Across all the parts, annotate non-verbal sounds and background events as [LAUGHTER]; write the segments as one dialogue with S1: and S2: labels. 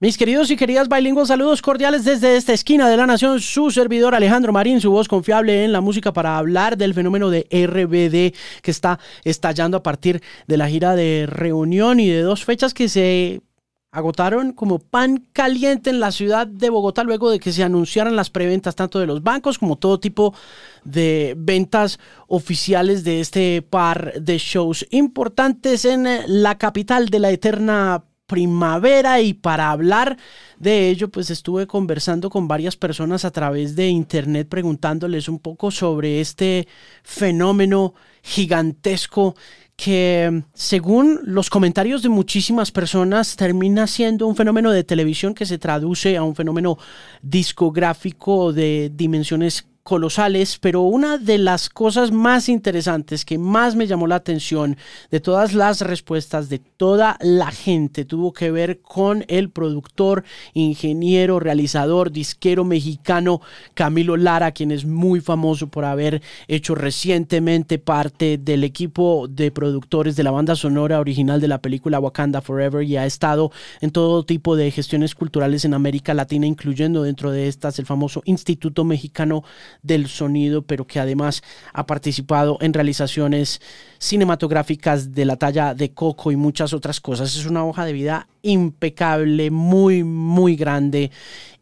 S1: Mis queridos y queridas bilingües, saludos cordiales desde esta esquina de la nación. Su servidor Alejandro Marín, su voz confiable en la música para hablar del fenómeno de RBD que está estallando a partir de la gira de reunión y de dos fechas que se agotaron como pan caliente en la ciudad de Bogotá luego de que se anunciaran las preventas tanto de los bancos como todo tipo de ventas oficiales de este par de shows importantes en la capital de la eterna primavera y para hablar de ello pues estuve conversando con varias personas a través de internet preguntándoles un poco sobre este fenómeno gigantesco que según los comentarios de muchísimas personas termina siendo un fenómeno de televisión que se traduce a un fenómeno discográfico de dimensiones colosales, pero una de las cosas más interesantes que más me llamó la atención de todas las respuestas de toda la gente tuvo que ver con el productor, ingeniero, realizador, disquero mexicano Camilo Lara, quien es muy famoso por haber hecho recientemente parte del equipo de productores de la banda sonora original de la película Wakanda Forever y ha estado en todo tipo de gestiones culturales en América Latina, incluyendo dentro de estas el famoso Instituto Mexicano del sonido, pero que además ha participado en realizaciones cinematográficas de la talla de Coco y muchas otras cosas. Es una hoja de vida impecable, muy, muy grande.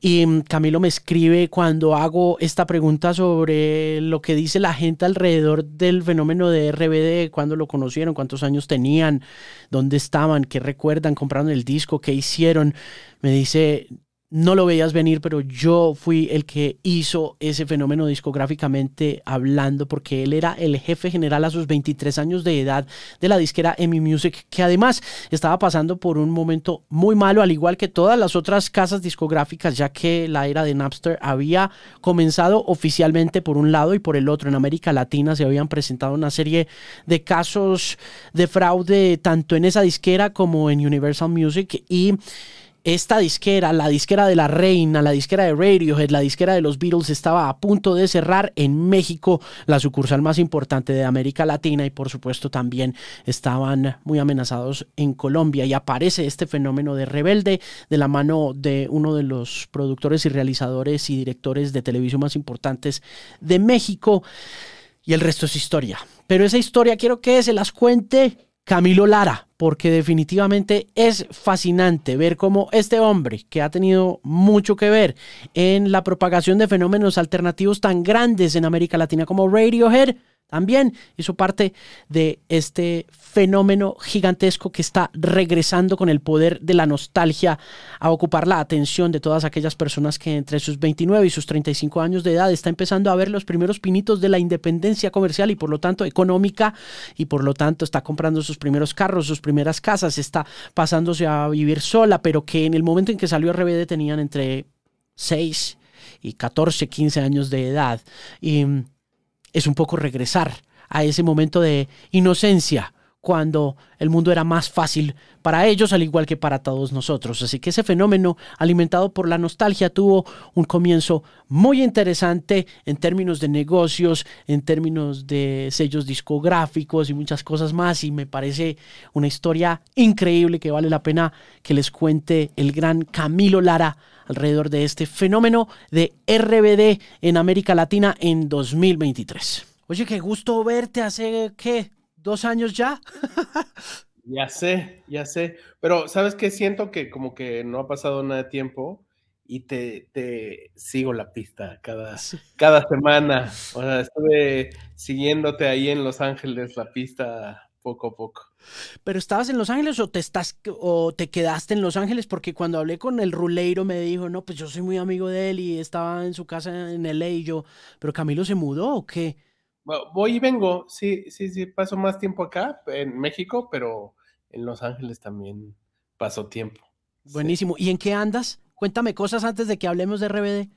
S1: Y mm, Camilo me escribe cuando hago esta pregunta sobre lo que dice la gente alrededor del fenómeno de RBD, cuándo lo conocieron, cuántos años tenían, dónde estaban, qué recuerdan, compraron el disco, qué hicieron. Me dice, no lo veías venir, pero yo fui el que hizo ese fenómeno discográficamente hablando, porque él era el jefe general a sus 23 años de edad de la disquera EMI Music, que además estaba pasando por un momento muy malo, al igual que todas las otras casas discográficas, ya que la era de Napster había comenzado oficialmente por un lado y por el otro. En América Latina se habían presentado una serie de casos de fraude, tanto en esa disquera como en Universal Music, y esta disquera, la disquera de la reina, la disquera de Radiohead, la disquera de los Beatles estaba a punto de cerrar en México, la sucursal más importante de América Latina y por supuesto también estaban muy amenazados en Colombia y aparece este fenómeno de rebelde de la mano de uno de los productores y realizadores y directores de televisión más importantes de México y el resto es historia. Pero esa historia quiero que se las cuente Camilo Lara, porque definitivamente es fascinante ver cómo este hombre, que ha tenido mucho que ver en la propagación de fenómenos alternativos tan grandes en América Latina como Radiohead, también hizo parte de este fenómeno gigantesco que está regresando con el poder de la nostalgia a ocupar la atención de todas aquellas personas que entre sus 29 y sus 35 años de edad está empezando a ver los primeros pinitos de la independencia comercial y por lo tanto económica y por lo tanto está comprando sus primeros carros, sus primeras casas, está pasándose a vivir sola, pero que en el momento en que salió RBD tenían entre 6 y 14, 15 años de edad. Y es un poco regresar a ese momento de inocencia cuando el mundo era más fácil para ellos, al igual que para todos nosotros. Así que ese fenómeno, alimentado por la nostalgia, tuvo un comienzo muy interesante en términos de negocios, en términos de sellos discográficos y muchas cosas más. Y me parece una historia increíble que vale la pena que les cuente el gran Camilo Lara alrededor de este fenómeno de RBD en América Latina en 2023. Oye, qué gusto verte hace, ¿qué? ¿Dos años ya?
S2: ya sé, ya sé. Pero, ¿sabes qué? Siento que como que no ha pasado nada de tiempo y te, te sigo la pista cada, cada semana. O sea, estuve siguiéndote ahí en Los Ángeles la pista poco a poco.
S1: ¿Pero estabas en Los Ángeles o te estás o te quedaste en Los Ángeles? Porque cuando hablé con el ruleiro me dijo, no, pues yo soy muy amigo de él y estaba en su casa en LA y yo, ¿pero Camilo se mudó o qué?
S2: Voy y vengo, sí, sí, sí, paso más tiempo acá en México, pero en Los Ángeles también paso tiempo.
S1: Buenísimo. ¿Y en qué andas? Cuéntame cosas antes de que hablemos de RBD.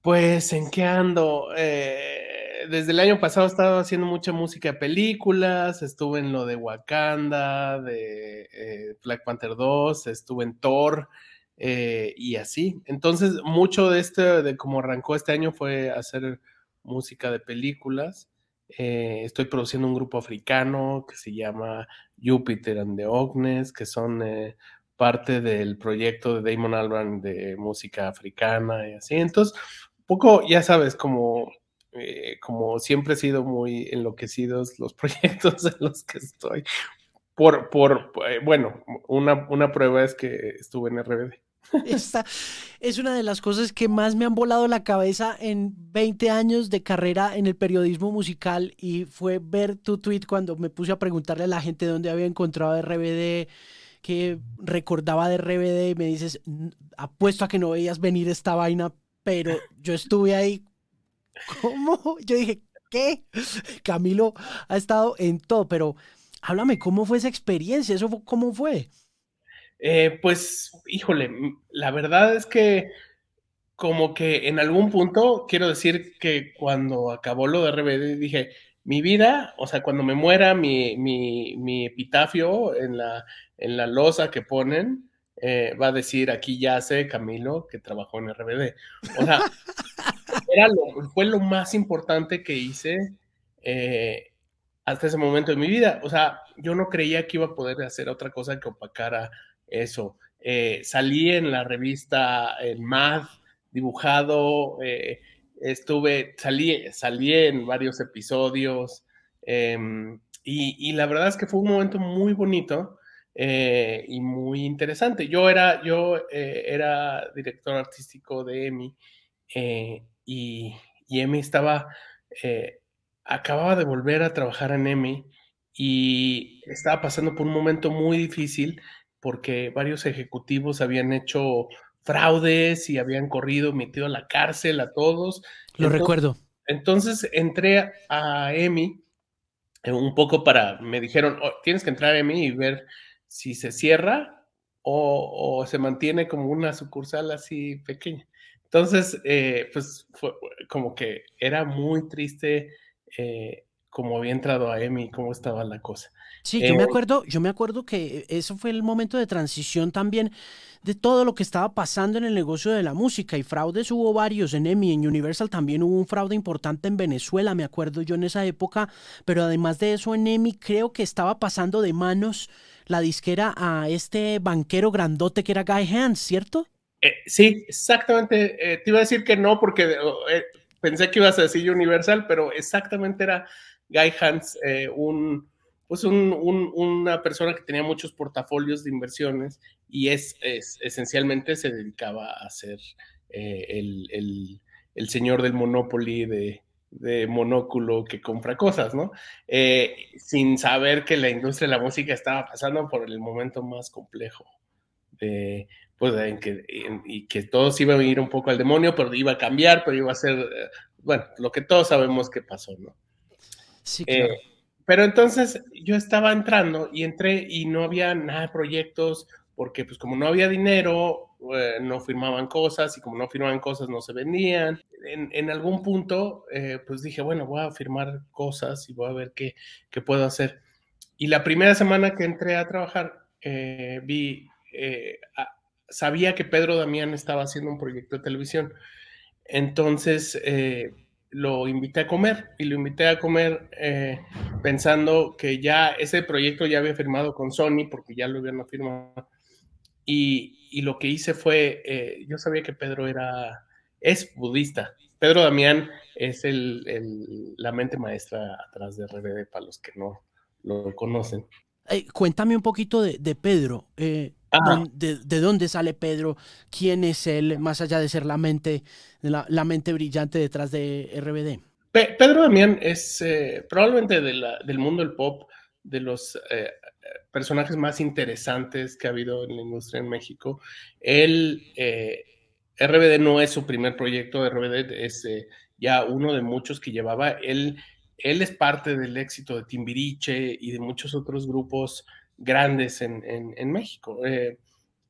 S2: Pues, ¿en qué ando? Eh, desde el año pasado he estado haciendo mucha música de películas, estuve en lo de Wakanda, de eh, Black Panther 2, estuve en Thor eh, y así. Entonces, mucho de este, de cómo arrancó este año fue hacer música de películas. Eh, estoy produciendo un grupo africano que se llama Jupiter and the Ognes, que son parte del proyecto de Damon Albarn de música africana y así. Entonces, un poco, ya sabes, como, eh, como siempre he sido muy enloquecidos los [LAUGHS] proyectos en los que estoy. Por, por eh, bueno, una, una prueba es que estuve en RBD. [LAUGHS]
S1: Esta es una de las cosas que más me han volado la cabeza en 20 años de carrera en el periodismo musical y fue ver tu tweet cuando me puse a preguntarle a la gente dónde había encontrado RBD, que recordaba de RBD y me dices, apuesto a que no veías venir esta vaina, pero yo estuve ahí. ¿Cómo? Yo dije, ¿qué? Camilo ha estado en todo, pero háblame, ¿cómo fue esa experiencia? ¿Eso cómo fue?
S2: Eh, pues, híjole, la verdad es que como que en algún punto, quiero decir que cuando acabó lo de RBD, dije, mi vida, o sea, cuando me muera mi, mi, epitafio en la, en la losa que ponen, eh, va a decir, aquí ya sé Camilo que trabajó en RBD. O sea, [LAUGHS] fue lo más importante que hice eh, hasta ese momento de mi vida. O sea, yo no creía que iba a poder hacer otra cosa que opacara eso. Eh, salí en la revista en Mad, dibujado, eh, estuve, salí, salí en varios episodios em, y, la verdad es que fue un momento muy bonito eh, y muy interesante. Yo era, yo, era director artístico de EMI y, y EMI estaba, acababa de volver a trabajar en EMI y estaba pasando por un momento muy difícil porque varios ejecutivos habían hecho fraudes y habían corrido, metido a la cárcel a todos.
S1: Lo recuerdo.
S2: Entonces entré a EMI eh, un poco para, me dijeron, oh, tienes que entrar a EMI y ver si se cierra o, se mantiene como una sucursal así pequeña. Entonces, eh, pues fue como que era muy triste eh, como había entrado a EMI, cómo estaba la cosa.
S1: Sí, yo me eh, acuerdo, yo me acuerdo que eso fue el momento de transición también de todo lo que estaba pasando en el negocio de la música y fraudes hubo varios en EMI, en Universal también hubo un fraude importante en Venezuela, me acuerdo yo en esa época, pero además de eso en EMI creo que estaba pasando de manos la disquera a este banquero grandote que era Guy Hans, ¿cierto?
S2: Eh, sí, exactamente. Eh, te iba a decir que no porque pensé que ibas a decir Universal, pero exactamente era Guy Hans, eh, un, pues una persona que tenía muchos portafolios de inversiones y es, esencialmente se dedicaba a ser eh, el, señor del Monopoly de, monóculo que compra cosas, ¿no? Eh, sin saber que la industria de la música estaba pasando por el momento más complejo de, pues, en que, y que todos iban a ir un poco al demonio, pero iba a cambiar, pero iba a ser, bueno, lo que todos sabemos que pasó, ¿no?
S1: Sí, eh, claro.
S2: Pero entonces yo estaba entrando y entré y no había nada de proyectos porque pues como no había dinero, eh, no firmaban cosas y como no firmaban cosas no se vendían. En, algún punto eh, pues dije, bueno, voy a firmar cosas y voy a ver qué, qué puedo hacer. Y la primera semana que entré a trabajar, vi, sabía que Pedro Damián estaba haciendo un proyecto de televisión. Entonces lo invité a comer y lo invité a comer eh, pensando que ya ese proyecto ya había firmado con Sony porque ya lo habían firmado. Y, y lo que hice fue, eh, yo sabía que Pedro era, es budista. Pedro Damián es el, el, la mente maestra atrás de RBD para los que no lo conocen.
S1: Cuéntame un poquito de, de Pedro. Eh, de, dónde sale Pedro, quién es él, más allá de ser la mente, la, mente brillante detrás de RBD.
S2: Pedro Damián es eh, probablemente del mundo del pop, de los eh, personajes más interesantes que ha habido en la industria en México. Él, RBD no es su primer proyecto, RBD es ya uno de muchos que llevaba. Él, él es parte del éxito de Timbiriche y de muchos otros grupos grandes en, México. Eh,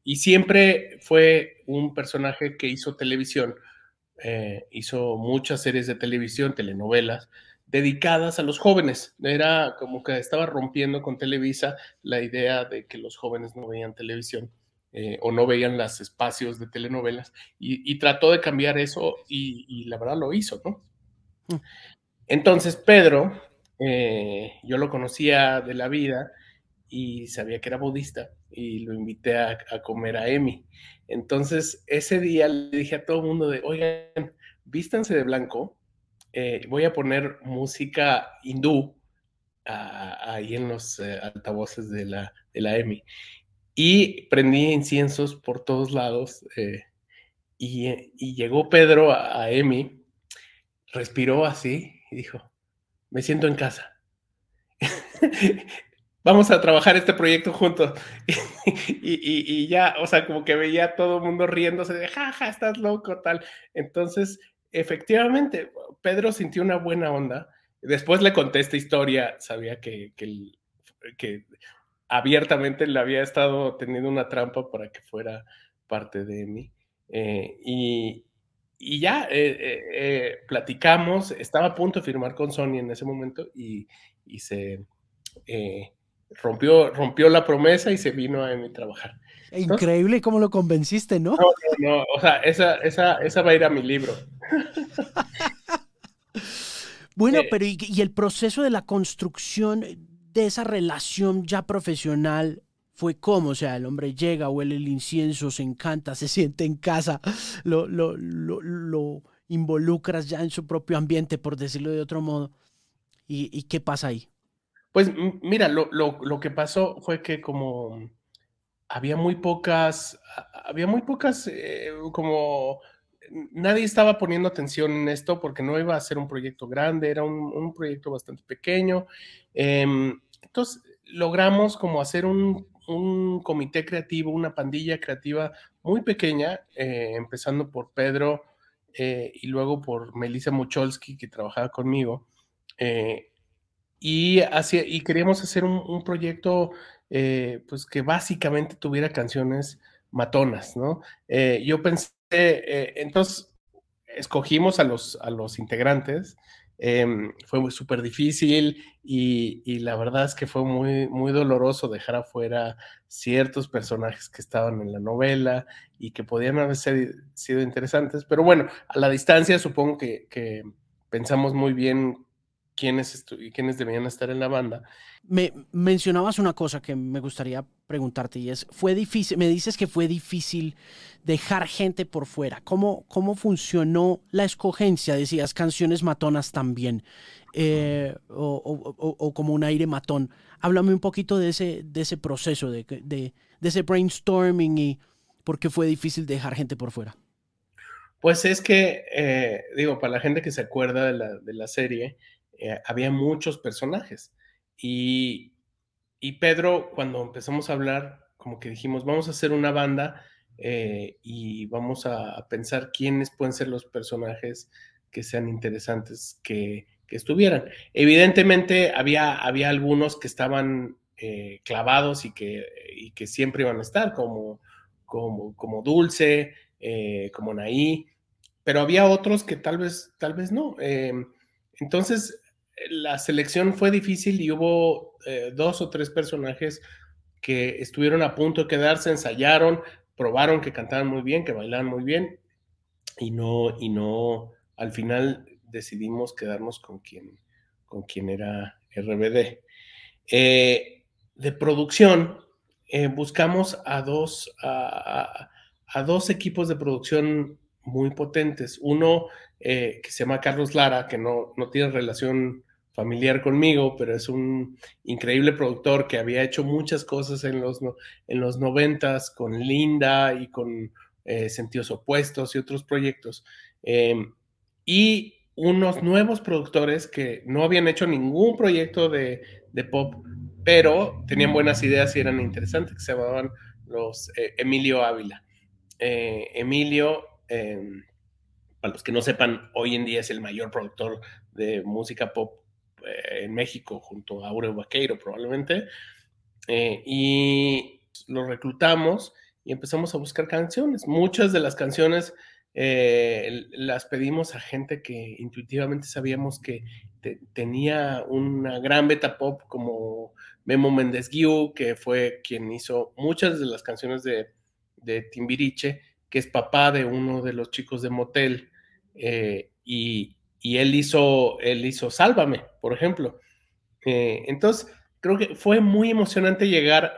S2: y siempre fue un personaje que hizo televisión, eh, hizo muchas series de televisión, telenovelas, dedicadas a los jóvenes. Era como que estaba rompiendo con Televisa la idea de que los jóvenes no veían televisión eh, o no veían los espacios de telenovelas y, trató de cambiar eso y, la verdad lo hizo, ¿no? Entonces, Pedro, yo lo conocía de la vida y sabía que era budista y lo invité a, comer a Emi. Entonces, ese día le dije a todo el mundo de, oigan, vístanse de blanco, eh, voy a poner música hindú ahí en los eh, altavoces de la, de la EMI. Y prendí inciensos por todos lados. Eh, y, llegó Pedro a, a Emi, respiró así y dijo, me siento en casa. [LAUGHS] Vamos a trabajar este proyecto juntos. [LAUGHS] y, ya, o sea, como que veía a todo el mundo riéndose de, jaja, estás loco, tal. Entonces, efectivamente, Pedro sintió una buena onda. Después le conté esta historia, sabía que, que, abiertamente le había estado teniendo una trampa para que fuera parte de mí. Eh, y, y ya eh, eh, platicamos, estaba a punto de firmar con Sony en ese momento y, se rompió, rompió la promesa y se vino a mí trabajar.
S1: Increíble cómo lo convenciste, ¿no?
S2: No, no, o sea, esa, esa, esa va a ir a mi libro. [LAUGHS]
S1: bueno, pero y, el proceso de la construcción de esa relación ya profesional fue cómo, o sea, el hombre llega, huele el incienso, se encanta, [LAUGHS] se siente en casa, lo, lo, lo, involucras ya en su propio ambiente, por decirlo de otro modo. ¿Y, qué pasa ahí?
S2: Pues mira, lo, lo, que pasó fue que como había muy pocas, había muy pocas, eh, como nadie estaba poniendo atención en esto porque no iba a ser un proyecto grande, era un, proyecto bastante pequeño. Em, entonces logramos como hacer un, un, comité creativo, una pandilla creativa muy pequeña, eh, empezando por Pedro eh, y luego por Melissa Mucholsky, que trabajaba conmigo. y, hacía, y queríamos hacer un, un proyecto eh, pues que básicamente tuviera canciones matonas, ¿no? Eh, yo pensé, eh, entonces escogimos a los, a los integrantes, em, fue súper difícil y, la verdad es que fue muy, muy doloroso dejar afuera ciertos personajes que estaban en la novela y que podían haber sido interesantes, pero bueno, a la distancia supongo que, que pensamos muy bien quiénes, quiénes debían estar en la banda.
S1: Me mencionabas una cosa que me gustaría preguntarte y es, fue difícil, me dices que fue difícil dejar gente por fuera. ¿Cómo, cómo funcionó la escogencia? Decías canciones matonas también, eh, o, como un aire matón. Háblame un poquito de ese, de ese proceso, de, de, ese brainstorming y por qué fue difícil dejar gente por fuera.
S2: Pues es que, eh, digo, para la gente que se acuerda de la, de la serie, eh, había muchos personajes. Y, Pedro, cuando empezamos a hablar, como que dijimos, vamos a hacer una banda eh, y vamos a, pensar quiénes pueden ser los personajes que sean interesantes que, estuvieran. Evidentemente había, había algunos que estaban eh, clavados y que, que siempre iban a estar, como, como, como Dulce, como Naí, pero había otros que tal vez, tal vez no. entonces, la selección fue difícil y hubo eh, dos o tres personajes que estuvieron a punto de quedarse, ensayaron, probaron que cantaban muy bien, que bailaban muy bien y no, y no, al final decidimos quedarnos con quien, con quien era RBD. Eh, de producción, eh, buscamos a dos, a, dos equipos de producción muy potentes. Uno que se llama Carlos Lara, que no, no tiene relación familiar conmigo, pero es un increíble productor que había hecho muchas cosas en los, en los noventas con Linda y con eh, Sentidos Opuestos y otros proyectos. Em, y unos nuevos productores que no habían hecho ningún proyecto de, pop, pero tenían buenas ideas y eran interesantes, que se llamaban los eh, Emilio Ávila. Eh, Emilio, em, para los que no sepan, hoy en día es el mayor productor de música pop eh, en México junto a Aureo Vaqueiro probablemente. Eh, y lo reclutamos y empezamos a buscar canciones. Muchas de las canciones eh, las pedimos a gente que intuitivamente sabíamos que tenía una gran beta pop como Memo Méndez Guiú, que fue quien hizo muchas de las canciones de, de Timbiriche, que es papá de uno de los chicos de Motel. y, y él hizo, él hizo Sálvame, por ejemplo. Eh, entonces, creo que fue muy emocionante llegar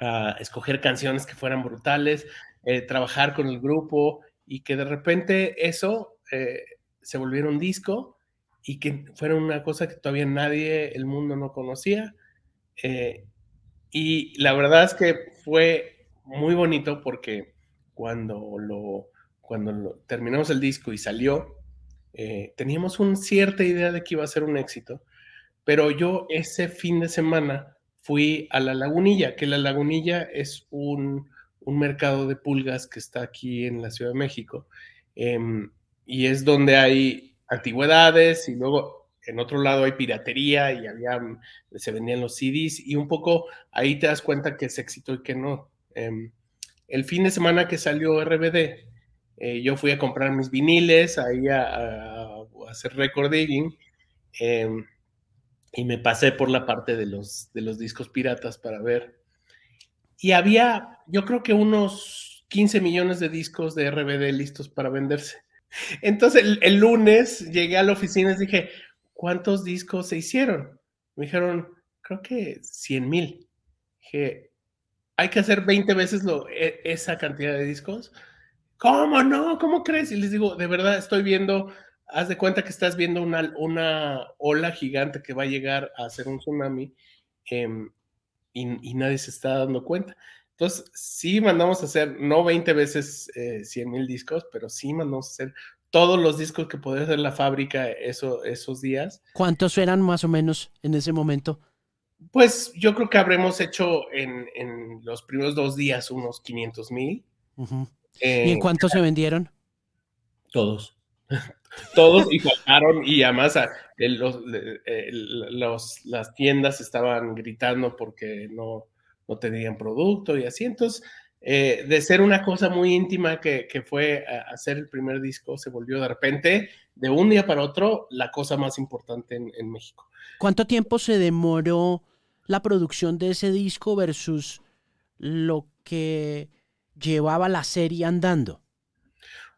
S2: a escoger canciones que fueran brutales, eh, trabajar con el grupo y que de repente eso eh, se volviera un disco y que fuera una cosa que todavía nadie, el mundo no conocía. Y la verdad es que fue muy bonito porque cuando lo, cuando terminamos el disco y salió, teníamos una cierta idea de que iba a ser un éxito, pero yo ese fin de semana fui a La Lagunilla, que La Lagunilla es un, mercado de pulgas que está aquí en la Ciudad de México. Em, y es donde hay antigüedades y luego en otro lado hay piratería y había, se vendían los CDs y un poco ahí te das cuenta que es éxito y que no. Em, el fin de semana que salió RBD, eh, yo fui a comprar mis viniles ahí a, hacer recording. Em, y me pasé por la parte de los, de los discos piratas para ver. Y había, yo creo que unos 15 millones de discos de RBD listos para venderse. Entonces el, lunes llegué a la oficina y dije, ¿cuántos discos se hicieron? Me dijeron, creo que 100 mil. Dije, hay que hacer 20 veces lo, e, esa cantidad de discos. ¿Cómo no? ¿Cómo crees? Y les digo, de verdad estoy viendo haz de cuenta que estás viendo una, una ola gigante que va a llegar a ser un tsunami em, y, nadie se está dando cuenta. Entonces, sí mandamos a hacer, no 20 veces 100 eh, mil discos, pero sí mandamos a hacer todos los discos que podía hacer la fábrica eso, esos días.
S1: ¿Cuántos eran más o menos en ese momento?
S2: Pues yo creo que habremos hecho en, los primeros dos días unos 500 mil.
S1: ¿Y en cuánto se vendieron?
S2: Todos. [LAUGHS] todos y faltaron y además los, los, las tiendas estaban gritando porque no, no tenían producto y así. Entonces, eh, de ser una cosa muy íntima que, que, fue hacer el primer disco, se volvió de repente, de un día para otro, la cosa más importante en, en México.
S1: ¿Cuánto tiempo se demoró la producción de ese disco versus lo que llevaba la serie andando?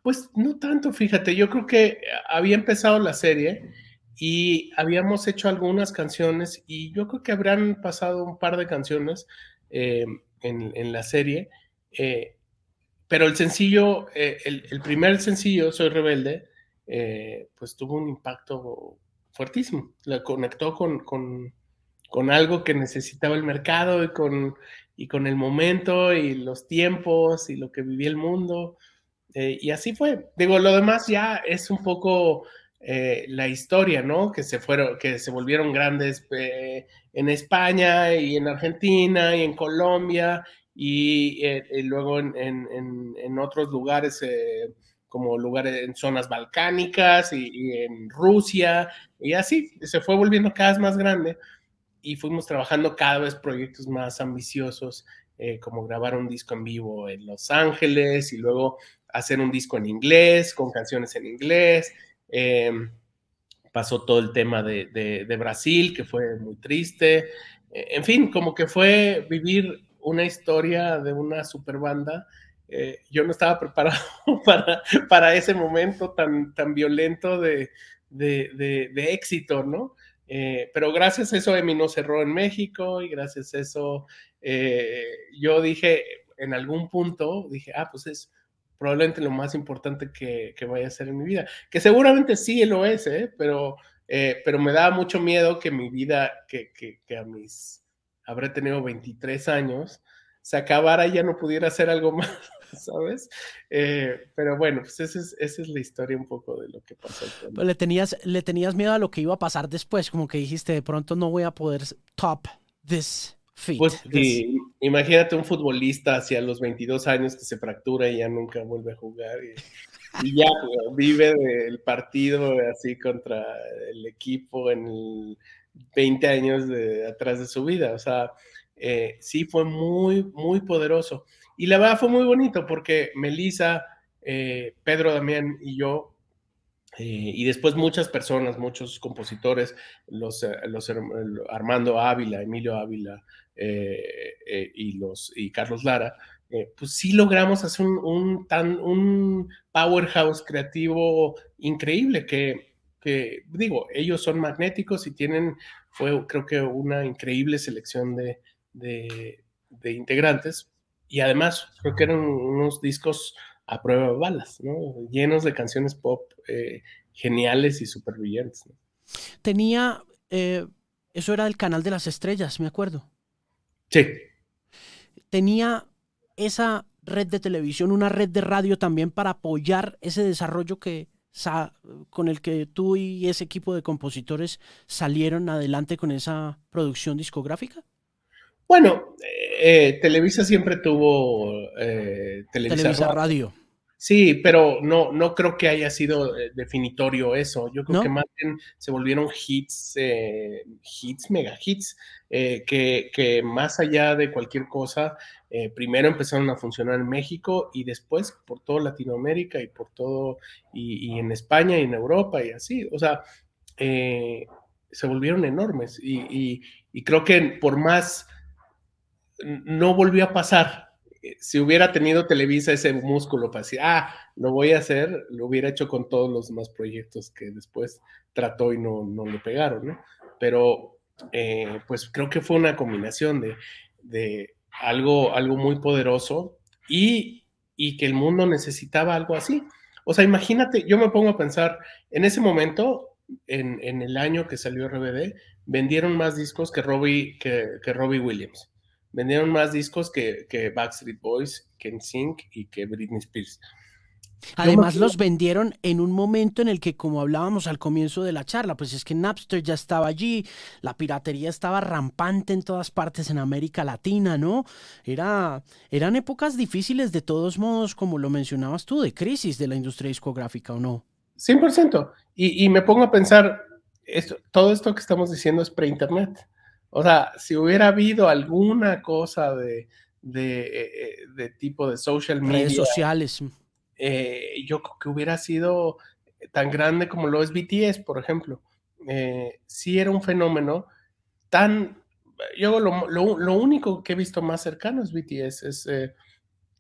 S2: Pues no tanto, fíjate, yo creo que había empezado la serie y habíamos hecho algunas canciones y yo creo que habrán pasado un par de canciones eh, en, la serie, eh, pero el sencillo, eh, el, primer sencillo, Soy Rebelde, pues tuvo un impacto fuertísimo, la conectó con, con, con, algo que necesitaba el mercado y con, y con el momento y los tiempos y lo que vivía el mundo. Eh, y así fue. Digo, lo demás ya es un poco eh, la historia, ¿no? Que se fueron, que se volvieron grandes eh, en España y en Argentina y en Colombia y, luego en, otros lugares como lugares en zonas balcánicas y, en Rusia y así se fue volviendo cada vez más grande y fuimos trabajando cada vez proyectos más ambiciosos como grabar un disco en vivo en Los Ángeles y luego hacer un disco en inglés, con canciones en inglés. Em, pasó todo el tema de, Brasil, que fue muy triste. E, en fin, como que fue vivir una historia de una super banda. Eh, yo no estaba [LAUGHS] preparado para, para ese momento tan, tan violento de, éxito, ¿no? Eh, pero gracias a eso Emi no cerró en México y gracias a eso eh, yo dije en algún punto, dije, ah, pues es, probablemente lo más importante que, que, vaya a ser en mi vida. Que seguramente sí lo es, ¿eh? pero, eh, pero me da mucho miedo que mi vida, que, que, a mis, habré tenido 23 años, se acabara y ya no pudiera hacer algo [LAUGHS] más, [LAUGHS] ¿sabes? Eh, pero bueno, pues esa es, esa es, la historia un poco de lo que pasó.
S1: Pues le, tenías, le tenías miedo a lo que iba a pasar después, como que dijiste, de pronto no voy a poder top this
S2: pues imagínate un futbolista hacia los 22 años que se fractura y ya nunca vuelve a jugar y, ya [LAUGHS] vive del partido así contra el equipo en 20 años de atrás de su vida. O sea, eh, sí fue muy, muy poderoso. Y la verdad fue muy bonito porque Melissa, eh, Pedro Damián y yo eh, y después muchas personas, muchos compositores, los, los Armando Ávila, Emilio Ávila, eh, eh, y, los, y Carlos Lara, eh, pues sí logramos hacer un, tan, un powerhouse creativo increíble que, que, digo, ellos son magnéticos y tienen fue creo que una increíble selección de, integrantes y además creo que eran unos discos a prueba de balas, ¿no? llenos de canciones pop eh, geniales y súper brillantes.
S1: Tenía, eh, eso era el canal de las estrellas, me acuerdo.
S2: Sí.
S1: Tenía esa red de televisión, una red de radio también para apoyar ese desarrollo que con el que tú y ese equipo de compositores salieron adelante con esa producción discográfica?
S2: Bueno, eh, Televisa siempre tuvo eh,
S1: Televisa, Radio.
S2: Sí, pero no, no creo que haya sido eh, definitorio eso. Yo creo que más bien se volvieron hits, eh, hits, mega hits, eh, que, más allá de cualquier cosa, primero empezaron a funcionar en México y después por toda Latinoamérica y por todo, y, en España y en Europa y así. O sea, se volvieron enormes y, y creo que por más no volvió a pasar si hubiera tenido Televisa ese músculo para decir, ah, lo voy a hacer, lo hubiera hecho con todos los demás proyectos que después trató y no, no le pegaron, ¿no? Pero, eh, pues creo que fue una combinación de, de algo, algo muy poderoso y, y, que el mundo necesitaba algo así. O sea, imagínate, yo me pongo a pensar, en ese momento, en, en el año que salió RBD, vendieron más discos que Robbie, que, que Robbie Williams vendieron más discos que, que Backstreet Boys, que NSYNC y que Britney Spears.
S1: Además los vendieron en un momento en el que, como hablábamos al comienzo de la charla, pues es que Napster ya estaba allí, la piratería estaba rampante en todas partes en América Latina, ¿no? Era, eran épocas difíciles de todos modos, como lo mencionabas tú, de crisis de la industria discográfica, ¿o no?
S2: 100%. Y, y me pongo a pensar, esto, todo esto que estamos diciendo es pre-internet. O sea, si hubiera habido alguna cosa de, de, eh, tipo de social media.
S1: Redes sociales.
S2: Eh, yo creo que hubiera sido tan grande como lo es BTS, por ejemplo. Eh, sí era un fenómeno tan... Yo lo, lo, único que he visto más cercano es BTS, es,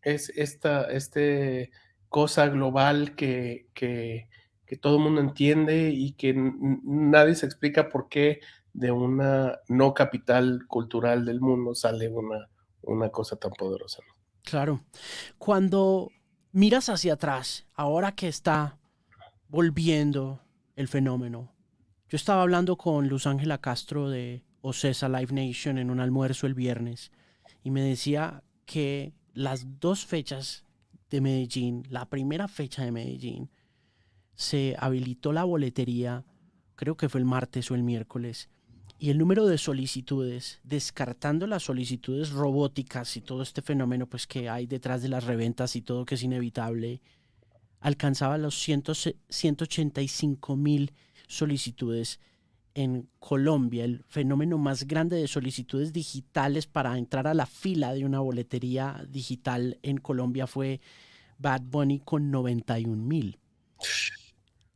S2: es esta este cosa global que, que, que todo el mundo entiende y que nadie se explica por qué de una no capital cultural del mundo sale una, una cosa tan poderosa.
S1: Claro. Cuando miras hacia atrás, ahora que está volviendo el fenómeno, yo estaba hablando con Luz Ángela Castro de Ocesa Live Nation en un almuerzo el viernes y me decía que las dos fechas de Medellín, la primera fecha de Medellín, se habilitó la boletería, creo que fue el martes o el miércoles, y el número de solicitudes, descartando las solicitudes robóticas y todo este fenómeno pues que hay detrás de las reventas y todo que es inevitable, alcanzaba los 185 mil solicitudes en Colombia. El fenómeno más grande de solicitudes digitales para entrar a la fila de una boletería digital en Colombia fue Bad Bunny con 91 mil.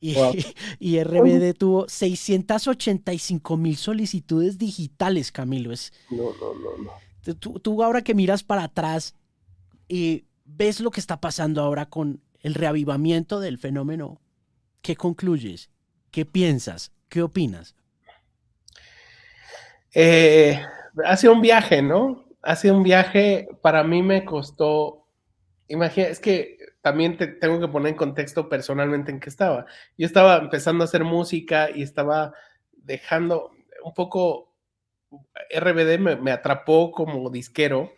S1: Y, [LAUGHS] RBD tuvo 685 mil solicitudes digitales, Camilo. Es,
S2: no, no, no, no.
S1: Tú, ahora que miras para atrás y ves lo que está pasando ahora con el reavivamiento del fenómeno, ¿qué concluyes? ¿Qué piensas? ¿Qué opinas?
S2: Eh, ha sido un viaje, ¿no? Ha sido un viaje, para mí me costó, imagina, es que también te tengo que poner en contexto personalmente en qué estaba. Yo estaba empezando a hacer música y estaba dejando un poco, RBD me, atrapó como disquero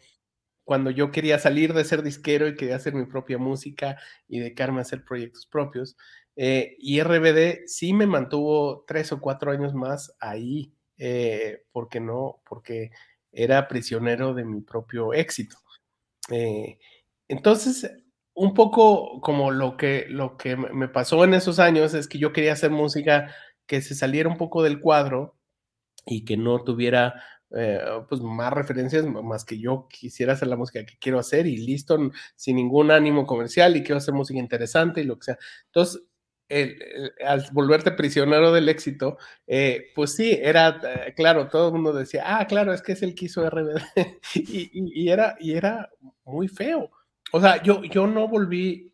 S2: cuando yo quería salir de ser disquero y quería hacer mi propia música y dedicarme a hacer proyectos propios. Eh, y RBD sí me mantuvo tres o cuatro años más ahí, eh, porque no, porque era prisionero de mi propio éxito. Eh, entonces, un poco como lo que, lo que me pasó en esos años es que yo quería hacer música que se saliera un poco del cuadro y que no tuviera eh, pues más referencias más que yo quisiera hacer la música que quiero hacer y listo, sin ningún ánimo comercial y quiero hacer música interesante y lo que sea. Entonces, al volverte prisionero del éxito, eh, pues sí, era, eh, claro, todo el mundo decía, ah, claro, es que es el que hizo RBD [LAUGHS] y, era, y era muy feo o sea, yo, yo no volví,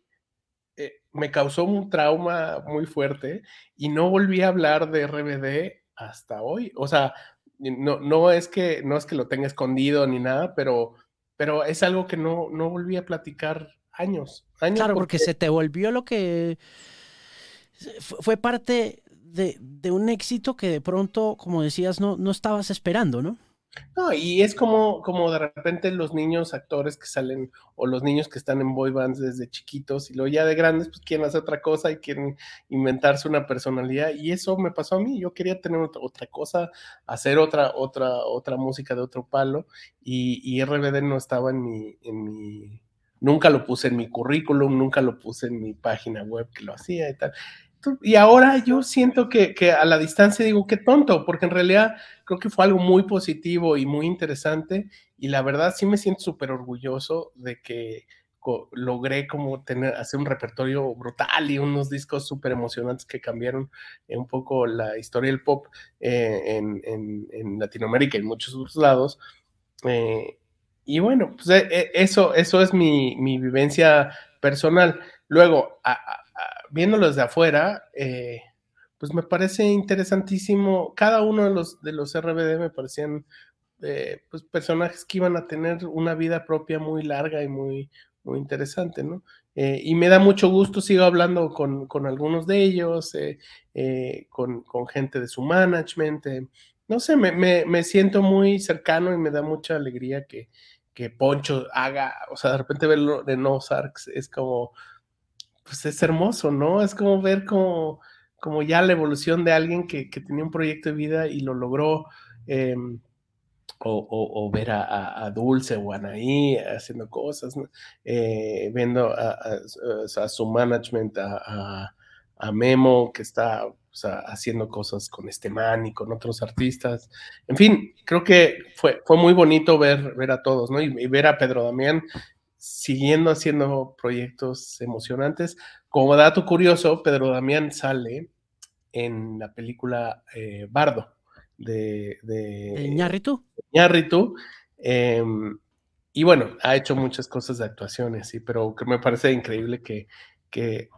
S2: eh, me causó un trauma muy fuerte y no volví a hablar de RBD hasta hoy. O sea, no, no, es que, no es que lo tenga escondido ni nada, pero, pero es algo que no, no volví a platicar años. años
S1: claro, porque... se te volvió lo que fue parte de, de, un éxito que de pronto, como decías, no, no estabas esperando, ¿no?
S2: No, y es como, como de repente los niños actores que salen, o los niños que están en boy bands desde chiquitos, y luego ya de grandes, pues quieren hacer otra cosa y quieren inventarse una personalidad. Y eso me pasó a mí. Yo quería tener otra, cosa, hacer otra, otra, otra música de otro palo, y, y RBD no estaba en mi, en mi, nunca lo puse en mi currículum, nunca lo puse en mi página web que lo hacía y tal. Y ahora yo siento que, que, a la distancia digo, qué tonto, porque en realidad creo que fue algo muy positivo y muy interesante. Y la verdad sí me siento súper orgulloso de que logré como tener, hacer un repertorio brutal y unos discos súper emocionantes que cambiaron un poco la historia del pop eh, en, en, en, Latinoamérica y en muchos otros lados. Eh, y bueno, pues eh, eso, eso es mi, mi vivencia personal. Luego, a, viéndolo desde afuera, eh, pues me parece interesantísimo. Cada uno de los, de los RBD me parecían eh, pues personajes que iban a tener una vida propia muy larga y muy, muy interesante, ¿no? Eh, y me da mucho gusto, sigo hablando con, con algunos de ellos, con, con, gente de su management. no sé, me, me, me, siento muy cercano y me da mucha alegría que, que Poncho haga, o sea, de repente verlo de No Sarks es como pues es hermoso, ¿no? Es como ver como, como ya la evolución de alguien que, tenía un proyecto de vida y lo logró. Em, o, ver a, Dulce o a Anaí haciendo cosas, eh, viendo a, su management, a, Memo que está haciendo cosas con este man y con otros artistas. En fin, creo que fue, fue muy bonito ver, ver a todos, ¿no? y ver a Pedro Damián siguiendo haciendo proyectos emocionantes. Como dato curioso, Pedro Damián sale en la película eh, Bardo de, de
S1: Ñarritu.
S2: Em, y bueno, ha hecho muchas cosas de actuaciones, sí, pero que me parece increíble que, que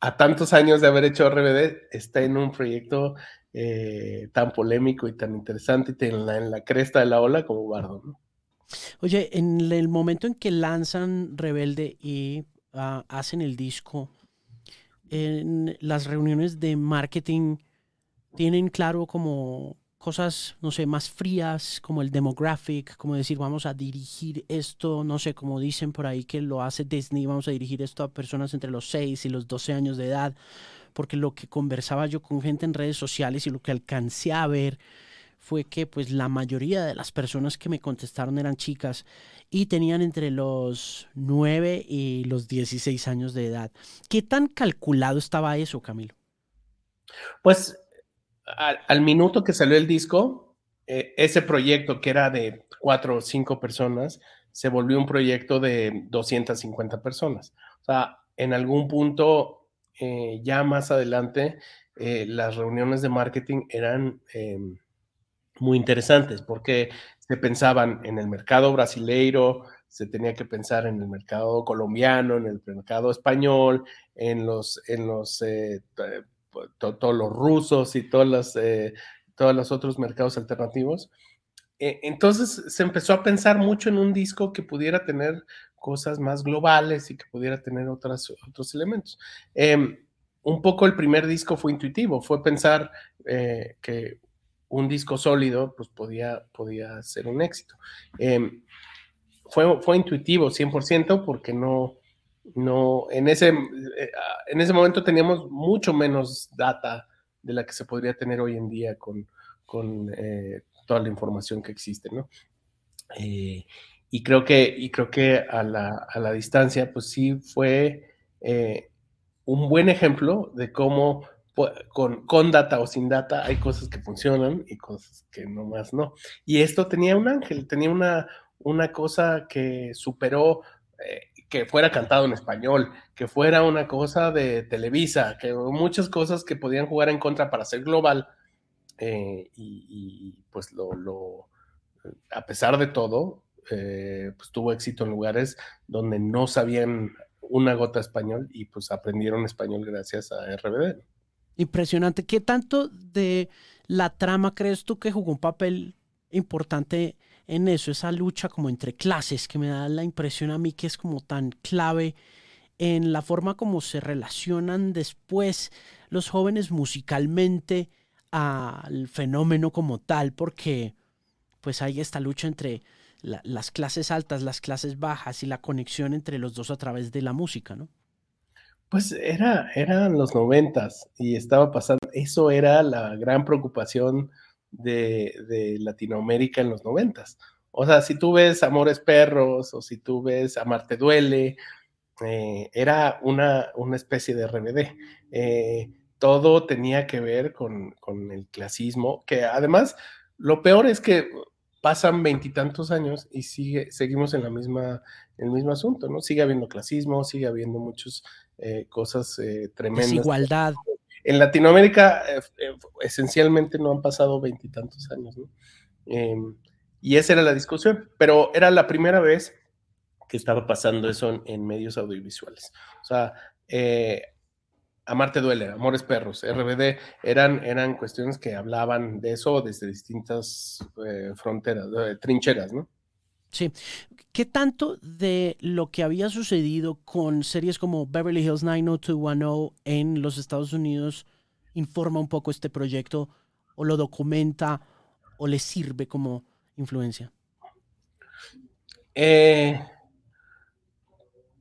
S2: a tantos años de haber hecho RBD está en un proyecto eh, tan polémico y tan interesante y en la, en la cresta de la ola como Bardo, ¿no?
S1: Oye, en el momento en que lanzan Rebelde y ah, hacen el disco, en las reuniones de marketing tienen claro como cosas, no sé, más frías, como el demographic, como decir, vamos a dirigir esto, no sé, como dicen por ahí que lo hace Disney, vamos a dirigir esto a personas entre los 6 y los 12 años de edad, porque lo que conversaba yo con gente en redes sociales y lo que alcancé a ver fue que pues la mayoría de las personas que me contestaron eran chicas y tenían entre los 9 y los 16 años de edad. ¿Qué tan calculado estaba eso, Camilo?
S2: Pues al, minuto que salió el disco, eh, ese proyecto que era de 4 o 5 personas, se volvió un proyecto de 250 personas. O sea, en algún punto, eh, ya más adelante, eh, las reuniones de marketing eran em, muy interesantes porque se pensaban en el mercado brasileiro, se tenía que pensar en el mercado colombiano, en el mercado español, en los, en los, eh, todos los rusos y todos los, eh, todos los otros mercados alternativos. E, entonces se empezó a pensar mucho en un disco que pudiera tener cosas más globales y que pudiera tener otras, otros elementos. Em, un poco el primer disco fue intuitivo, fue pensar eh, que un disco sólido, pues podía, podía ser un éxito. Em, fue, fue intuitivo 100% porque no, no, en ese, eh, en ese momento teníamos mucho menos data de la que se podría tener hoy en día con, con eh, toda la información que existe, ¿no? Eh, y creo que, y creo que a la, a la distancia, pues sí fue un buen ejemplo de cómo con, con data o sin data, hay cosas que funcionan y cosas que no más no. Y esto tenía un ángel, tenía una, una cosa que superó eh, que fuera cantado en español, que fuera una cosa de Televisa, que muchas cosas que podían jugar en contra para ser global. Eh, y, pues lo, lo, a pesar de todo, eh, pues tuvo éxito en lugares donde no sabían una gota español y pues aprendieron español gracias a RBD.
S1: Impresionante. ¿Qué tanto de la trama crees tú que jugó un papel importante en eso, esa lucha como entre clases que me da la impresión a mí que es como tan clave en la forma como se relacionan después los jóvenes musicalmente al fenómeno como tal, porque pues hay esta lucha entre las clases altas, las clases bajas y la conexión entre los dos a través de la música, ¿no?
S2: Pues era, eran los noventas y estaba pasando, eso era la gran preocupación de, Latinoamérica en los noventas. O sea, si tú ves Amores Perros o si tú ves Amarte Duele, eh, era una, una, especie de RBD. Eh, todo tenía que ver con, con, el clasismo, que además lo peor es que pasan veintitantos años y sigue, seguimos en la misma, el mismo asunto, ¿no? Sigue habiendo clasismo, sigue habiendo muchas eh, cosas eh, tremendas.
S1: Desigualdad.
S2: En Latinoamérica eh, esencialmente no han pasado veintitantos años, ¿no? Em, y esa era la discusión, pero era la primera vez que estaba pasando eso en, medios audiovisuales. O sea, Amarte duele, Amores Perros, RBD, eran, eran cuestiones que hablaban de eso desde distintas eh, fronteras, trincheras, ¿no?
S1: Sí. ¿Qué tanto de lo que había sucedido con series como Beverly Hills 90210 en los Estados Unidos informa un poco este proyecto o lo documenta o le sirve como influencia?
S2: Eh,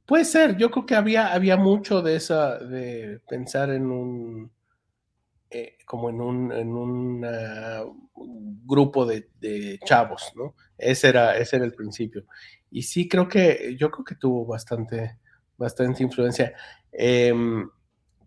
S2: Puede ser, yo creo que había, había mucho de esa, de pensar en un, eh, como en un, en un grupo de, chavos, ¿no? Ese era, ese era el principio. Y sí, creo que, yo creo que tuvo bastante, bastante influencia. Em,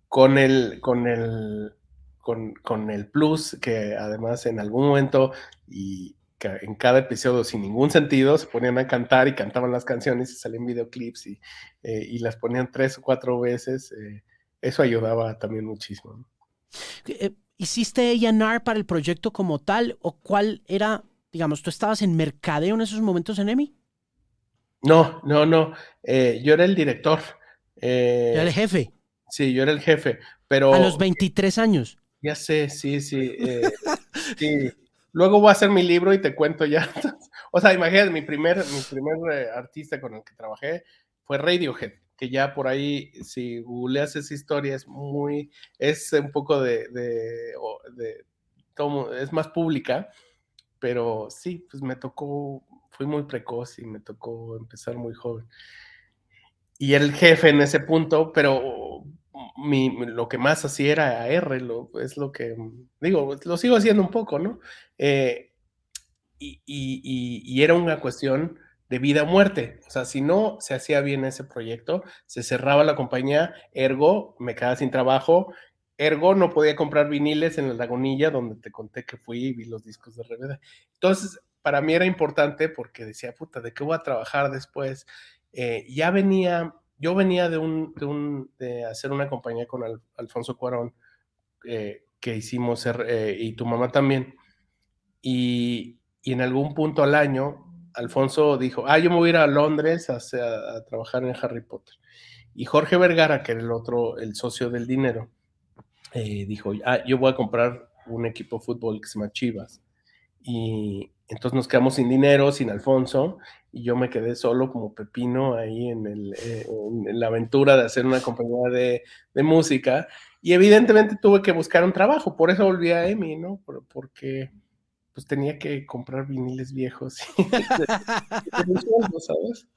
S2: con el, con el, con, con, el plus que además en algún momento, y en cada episodio sin ningún sentido se ponían a cantar y cantaban las canciones y salían videoclips y, eh, y las ponían tres o cuatro veces. Eh, eso ayudaba también muchísimo.
S1: Eh, ¿Hiciste A&R para el proyecto como tal o cuál era, digamos, tú estabas en mercadeo en esos momentos en EMI?
S2: No, no, no. yo era el director.
S1: era el jefe.
S2: Sí, yo era el jefe, pero...
S1: A los 23 años.
S2: Ya sé, sí, sí. sí. Luego voy a hacer mi libro y te cuento ya. [LAUGHS] o sea, imagínate, mi primer, mi primer eh, artista con el que trabajé fue Radiohead, que ya por ahí, si googleas esa historia, es muy, es un poco de, de, de es más pública, pero sí, pues me tocó, fui muy precoz y me tocó empezar muy joven. Y el jefe en ese punto, pero mi, lo que más hacía era R, lo, es lo que, digo, lo sigo haciendo un poco, ¿no? Eh, y, y, y, era una cuestión de vida o muerte. O sea, si no se hacía bien ese proyecto, se cerraba la compañía, ergo me quedaba sin trabajo, ergo no podía comprar viniles en la lagunilla donde te conté que fui y vi los discos de RBD. Entonces, para mí era importante porque decía, puta, ¿de qué voy a trabajar después? Eh, ya venía yo venía de un, de, un, de hacer una compañía con Alfonso Cuarón, eh, que hicimos, eh, y tu mamá también, y, y, en algún punto al año, Alfonso dijo, ah, yo me voy a ir a Londres a, a, trabajar en Harry Potter. Y Jorge Vergara, que era el otro, el socio del dinero, eh, dijo, ah, yo voy a comprar un equipo de fútbol que se llama Chivas. Y, entonces nos quedamos sin dinero, sin Alfonso, y yo me quedé solo como pepino ahí en, el, eh, en la aventura de hacer una compañía de, de, música. Y evidentemente tuve que buscar un trabajo, por eso volví a EMI, ¿no? porque pues tenía que comprar viniles viejos. [LAUGHS]
S1: ¿sabes?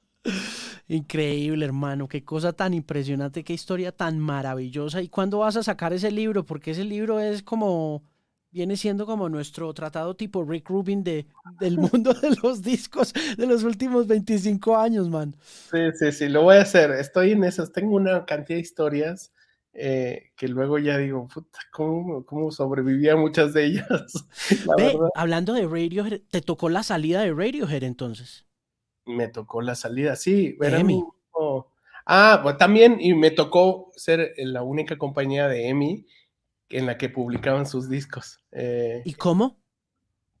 S1: Increíble, hermano, qué cosa tan impresionante, qué historia tan maravillosa. ¿Y cuándo vas a sacar ese libro? Porque ese libro es como viene siendo como nuestro tratado tipo Rick Rubin de, del mundo de los discos de los últimos 25 años, man.
S2: Sí, sí, sí, lo voy a hacer. Estoy en esas. Tengo una cantidad de historias eh, que luego ya digo, puta, ¿cómo, cómo sobrevivía muchas de ellas? [LAUGHS]
S1: hablando de Radiohead, ¿te tocó la salida de Radiohead entonces?
S2: Me tocó la salida, sí. Era Ah, pues también, y me tocó ser la única compañía de EMI en la que publicaban sus discos.
S1: Eh, ¿Y cómo?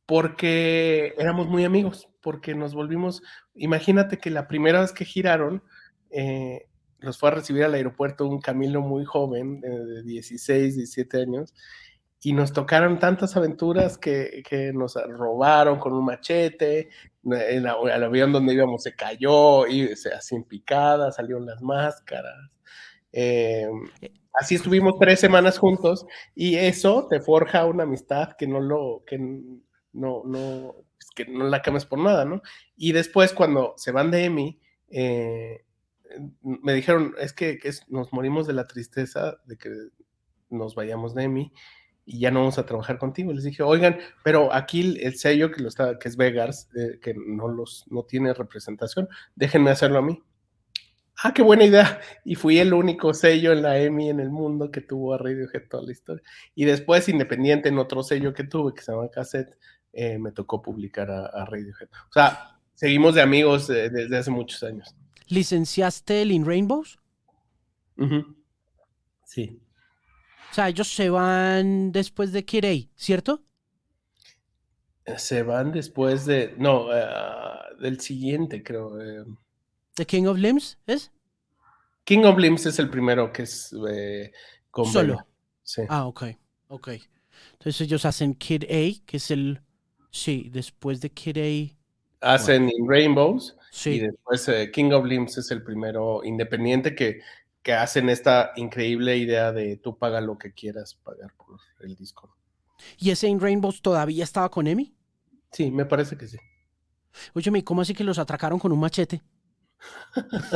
S2: Porque éramos muy amigos, porque nos volvimos, imagínate que la primera vez que giraron, eh, los fue a recibir al aeropuerto un Camilo muy joven, de 16, 17 años, y nos tocaron tantas aventuras que, que nos robaron con un machete, el, el, avión donde íbamos se cayó, y se así en picada, salieron las máscaras. Eh, así estuvimos tres semanas juntos y eso te forja una amistad que no lo, que no, no, que no la cambias por nada, ¿no? Y después cuando se van de Emi, eh, me dijeron, es que, nos morimos de la tristeza de que nos vayamos de Emi y ya no vamos a trabajar contigo. Les dije, oigan, pero aquí el sello que, lo está, que es Vegas, eh, que no, los, no tiene representación, déjenme hacerlo a mí. Ah, qué buena idea. Y fui el único sello en la EMI en el mundo que tuvo a Radiohead toda la historia. Y después, independiente, en otro sello que tuve, que se llama Cassette, eh, me tocó publicar a, Radiohead. O sea, seguimos de amigos desde hace muchos años.
S1: ¿Licenciaste el In Rainbows?
S2: Sí.
S1: O sea, ellos se van después de Kirei, ¿cierto?
S2: Se van después de. No, eh, del siguiente, creo. Eh.
S1: ¿The King of Limbs es?
S2: King of Limbs es el primero que es eh, con
S1: Solo. Sí. Ah, ok. Ok. Entonces ellos hacen Kid A, que es el. Sí, después de Kid
S2: A. Hacen In Rainbows. Sí. Y después King of Limbs es el primero independiente que que hacen esta increíble idea de tú paga lo que quieras pagar por el disco.
S1: ¿Y ese In Rainbows todavía estaba con Emi?
S2: Sí, me parece que sí.
S1: Oye, ¿cómo así que los atracaron con un machete? [LAUGHS]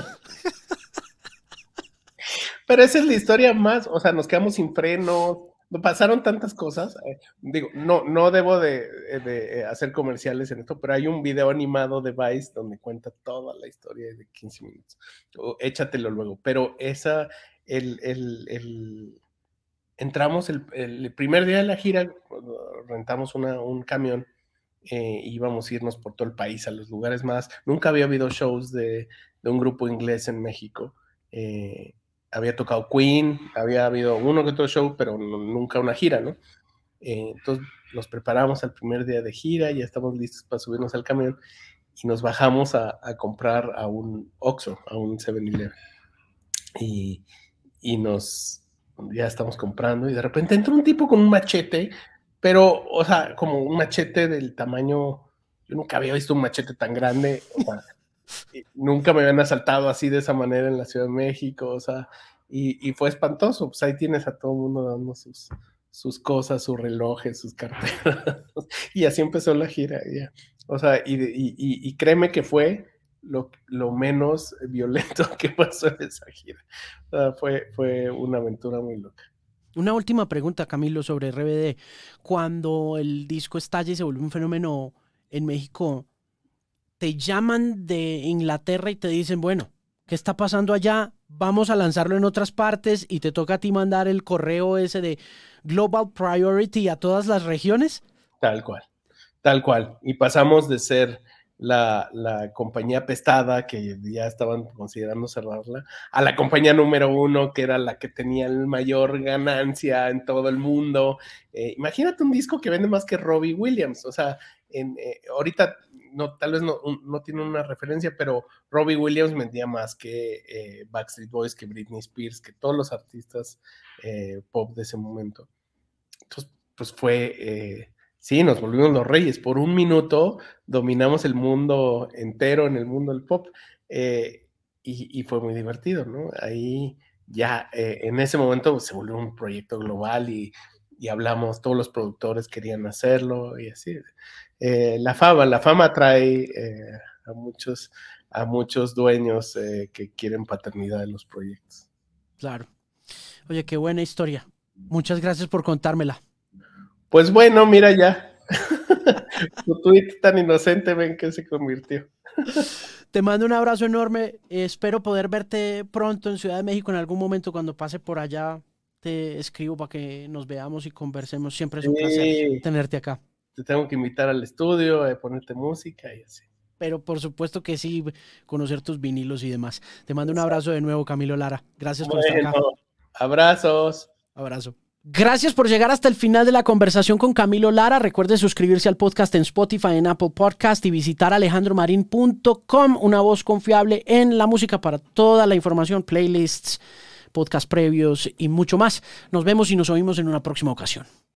S2: Pero esa es la historia más, o sea, nos quedamos sin frenos, pasaron tantas cosas. Eh, digo, no, no debo de, de, hacer comerciales en esto, pero hay un video animado de Vice donde cuenta toda la historia de 15 minutos. échatelo luego. Pero esa, el, el, el entramos el, el, primer día de la gira, rentamos una, un camión. Eh, íbamos a irnos por todo el país a los lugares más. Nunca había habido shows de, de un grupo inglés en México. Eh, había tocado Queen, había habido uno que otro show, pero nunca una gira, ¿no? Eh, entonces nos preparamos al primer día de gira, ya estamos listos para subirnos al camión y nos bajamos a, comprar a un Oxxo, a un 7-Eleven. Y, y nos, ya estamos comprando y de repente entra un tipo con un machete, pero, o sea, como un machete del tamaño, yo nunca había visto un machete tan grande, nunca me habían asaltado así de esa manera en la Ciudad de México, o sea, y, fue espantoso, pues ahí tienes a todo el mundo dando sus, cosas, sus relojes, sus carteras, [LAUGHS] y así empezó la gira. O sea, y, créeme que fue lo, menos violento [LAUGHS] que pasó en esa gira. O sea, fue, fue una aventura muy loca.
S1: Una última pregunta, Camilo, sobre RBD. Cuando el disco estalla se vuelve un fenómeno en México, te llaman de Inglaterra y te dicen, bueno, ¿qué está pasando allá? Vamos a lanzarlo en otras partes y te toca a ti mandar el correo ese de Global Priority a todas las regiones.
S2: Tal cual, tal cual. Y pasamos de ser la, la, compañía pestada, que ya estaban considerando cerrarla, a la compañía número uno, que era la que tenía el mayor ganancia en todo el mundo. Eh, imagínate un disco que vende más que Robbie Williams, o sea, en, eh, ahorita no, tal vez no, no tiene una referencia, pero Robbie Williams vendía más que eh, Backstreet Boys, que Britney Spears, que todos los artistas eh, pop de ese momento. Entonces, pues fue, eh, sí, nos volvimos los reyes. Por un minuto dominamos el mundo entero en el mundo del pop y, fue muy divertido, ¿no? Ahí ya en ese momento se volvió un proyecto global y, y hablamos, todos los productores querían hacerlo y así. Eh, la fama, la fama trae eh, a, muchos, a muchos dueños eh, que quieren paternidad en los proyectos.
S1: Claro. Oye, qué buena historia. Muchas gracias por contármela.
S2: Pues bueno, mira ya. [LAUGHS] tu tweet tan inocente, ven que se convirtió.
S1: Te mando un abrazo enorme. Espero poder verte pronto en Ciudad de México en algún momento cuando pase por allá. Te escribo para que nos veamos y conversemos. Siempre es un placer tenerte acá
S2: te tengo que invitar al estudio, a ponerte música y así.
S1: Pero por supuesto que sí, conocer tus vinilos y demás. Te mando un abrazo de nuevo, Camilo Lara. Gracias por estar acá.
S2: Abrazos.
S1: Abrazo. Gracias por llegar hasta el final de la conversación con Camilo Lara. Recuerde suscribirse al podcast en Spotify, en Apple Podcast y visitar alejandromarin.com, una voz confiable en la música para toda la información, playlists, podcast previos y mucho más. Nos vemos y nos oímos en una próxima ocasión.